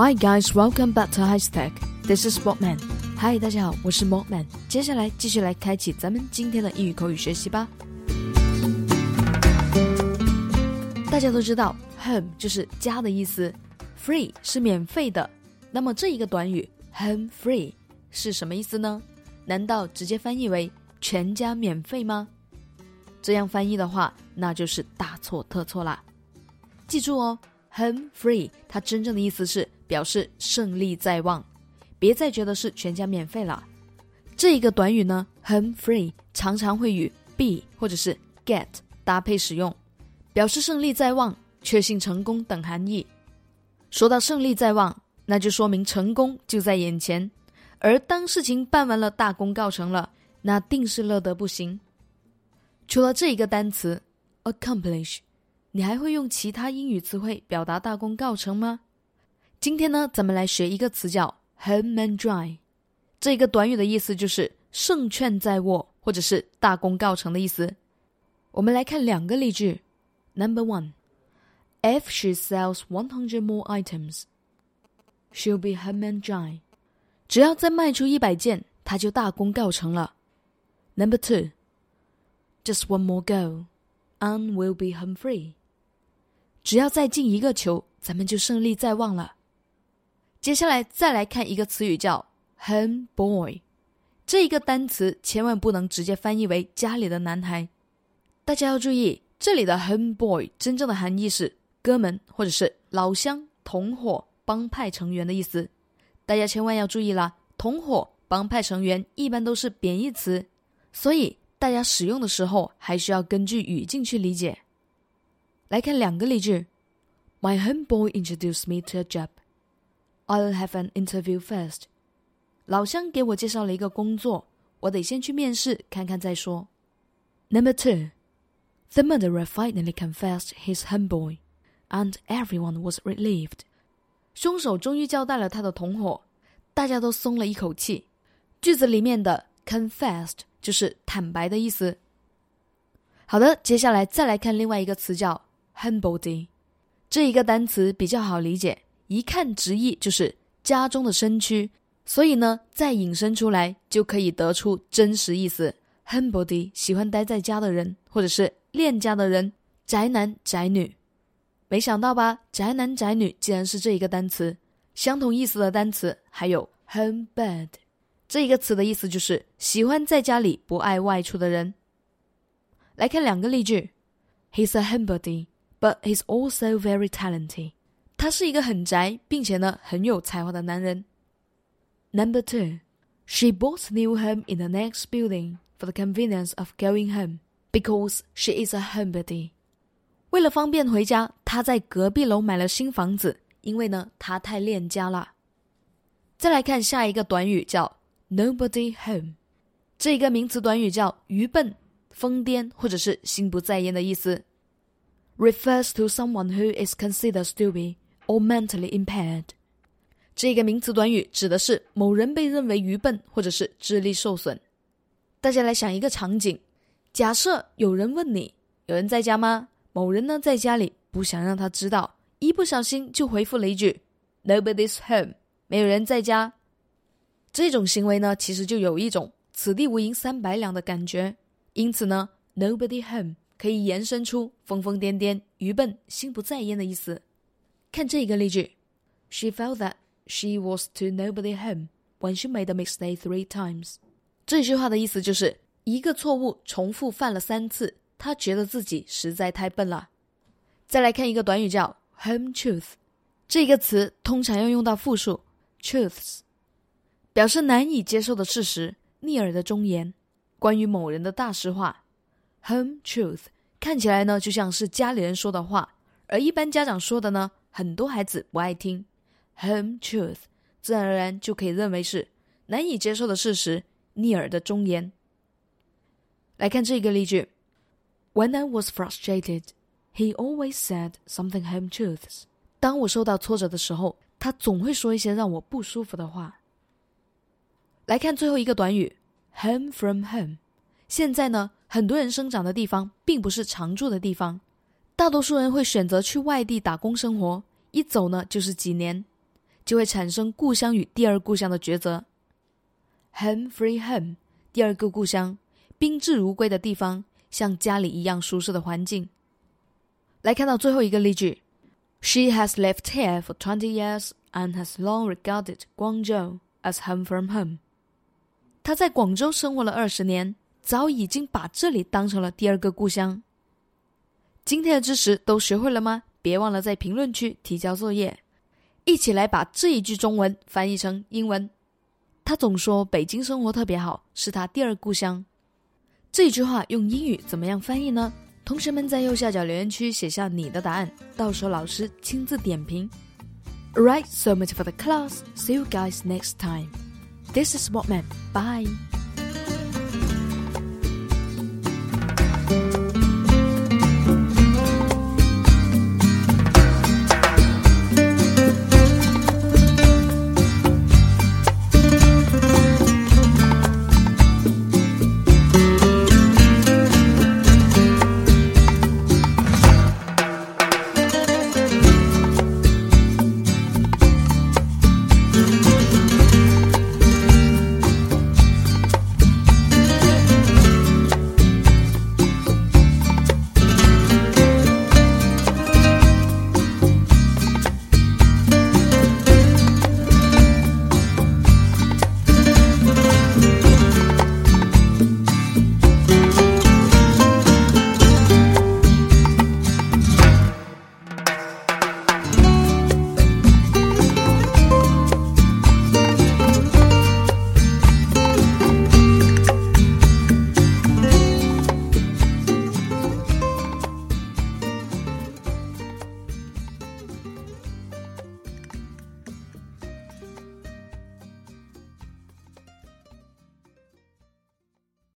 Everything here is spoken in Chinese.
Hi guys, welcome back to High Tech. This is Sportman. Hi，大家好，我是 Sportman。接下来继续来开启咱们今天的英语口语学习吧。大家都知道，home 就是家的意思，free 是免费的。那么这一个短语 home free 是什么意思呢？难道直接翻译为全家免费吗？这样翻译的话，那就是大错特错啦。记住哦，home free 它真正的意思是表示胜利在望，别再觉得是全家免费了。这一个短语呢，home free 常常会与 be 或者是 get 搭配使用。表示胜利在望、确信成功等含义。说到胜利在望，那就说明成功就在眼前。而当事情办完了、大功告成了，那定是乐得不行。除了这一个单词 accomplish，你还会用其他英语词汇表达大功告成吗？今天呢，咱们来学一个词叫 home and dry。这个短语的意思就是胜券在握，或者是大功告成的意思。我们来看两个例句。Number one, if she sells one hundred more items, she'll be home and dry. 只要再卖出一百件，她就大功告成了。Number two, just one more goal, and we'll be home free. 只要再进一个球，咱们就胜利在望了。接下来再来看一个词语叫 home boy，这一个单词千万不能直接翻译为家里的男孩，大家要注意。这里的 homeboy 真正的含义是哥们或者是老乡、同伙、帮派成员的意思。大家千万要注意啦，同伙、帮派成员一般都是贬义词，所以大家使用的时候还需要根据语境去理解。来看两个例句：My homeboy introduced me to a job. I'll have an interview first. 老乡给我介绍了一个工作，我得先去面试看看再说。Number two. The murderer finally confessed his homeboy, and everyone was relieved. 凶手终于交代了他的同伙，大家都松了一口气。句子里面的 confessed 就是坦白的意思。好的，接下来再来看另外一个词叫 homebody。这一个单词比较好理解，一看直译就是家中的身躯，所以呢，再引申出来就可以得出真实意思。homebody 喜欢待在家的人，或者是。恋家的人，宅男宅女，没想到吧？宅男宅女竟然是这一个单词。相同意思的单词还有 home bed，这一个词的意思就是喜欢在家里不爱外出的人。来看两个例句：He's a homebody, but he's also very talented。他是一个很宅，并且呢很有才华的男人。Number two, she bought new home in the next building for the convenience of going home. Because she is a homebody，为了方便回家，她在隔壁楼买了新房子。因为呢，她太恋家了。再来看下一个短语，叫 nobody home。这一个名词短语叫愚笨、疯癫或者是心不在焉的意思，refers to someone who is considered stupid or mentally impaired。这个名词短语指的是某人被认为愚笨或者是智力受损。大家来想一个场景。假设有人问你有人在家吗？某人呢在家里，不想让他知道，一不小心就回复了一句 “Nobody's home”，没有人在家。这种行为呢，其实就有一种“此地无银三百两”的感觉。因此呢，“Nobody home” 可以延伸出疯疯癫癫、愚笨、心不在焉的意思。看这一个例句：She felt that she was to nobody home when she made a mistake three times。这句话的意思就是。一个错误重复犯了三次，她觉得自己实在太笨了。再来看一个短语叫 home truth，这个词通常要用到复数 truths，表示难以接受的事实、逆耳的忠言、关于某人的大实话。home truth 看起来呢就像是家里人说的话，而一般家长说的呢，很多孩子不爱听。home truth 自然而然就可以认为是难以接受的事实、逆耳的忠言。来看这个例句：When I was frustrated, he always said something home truths。当我受到挫折的时候，他总会说一些让我不舒服的话。来看最后一个短语：home from home。现在呢，很多人生长的地方并不是常住的地方，大多数人会选择去外地打工生活，一走呢就是几年。就会产生故乡与第二故乡的抉择。Home free home，第二个故乡，宾至如归的地方，像家里一样舒适的环境。来看到最后一个例句：She has lived here for twenty years and has long regarded Guangzhou as home from home。她在广州生活了二十年，早已经把这里当成了第二个故乡。今天的知识都学会了吗？别忘了在评论区提交作业，一起来把这一句中文翻译成英文。他总说北京生活特别好，是他第二故乡。这句话用英语怎么样翻译呢？同学们在右下角留言区写下你的答案，到时候老师亲自点评。Right, so much for the class. See you guys next time. This is what man. Bye.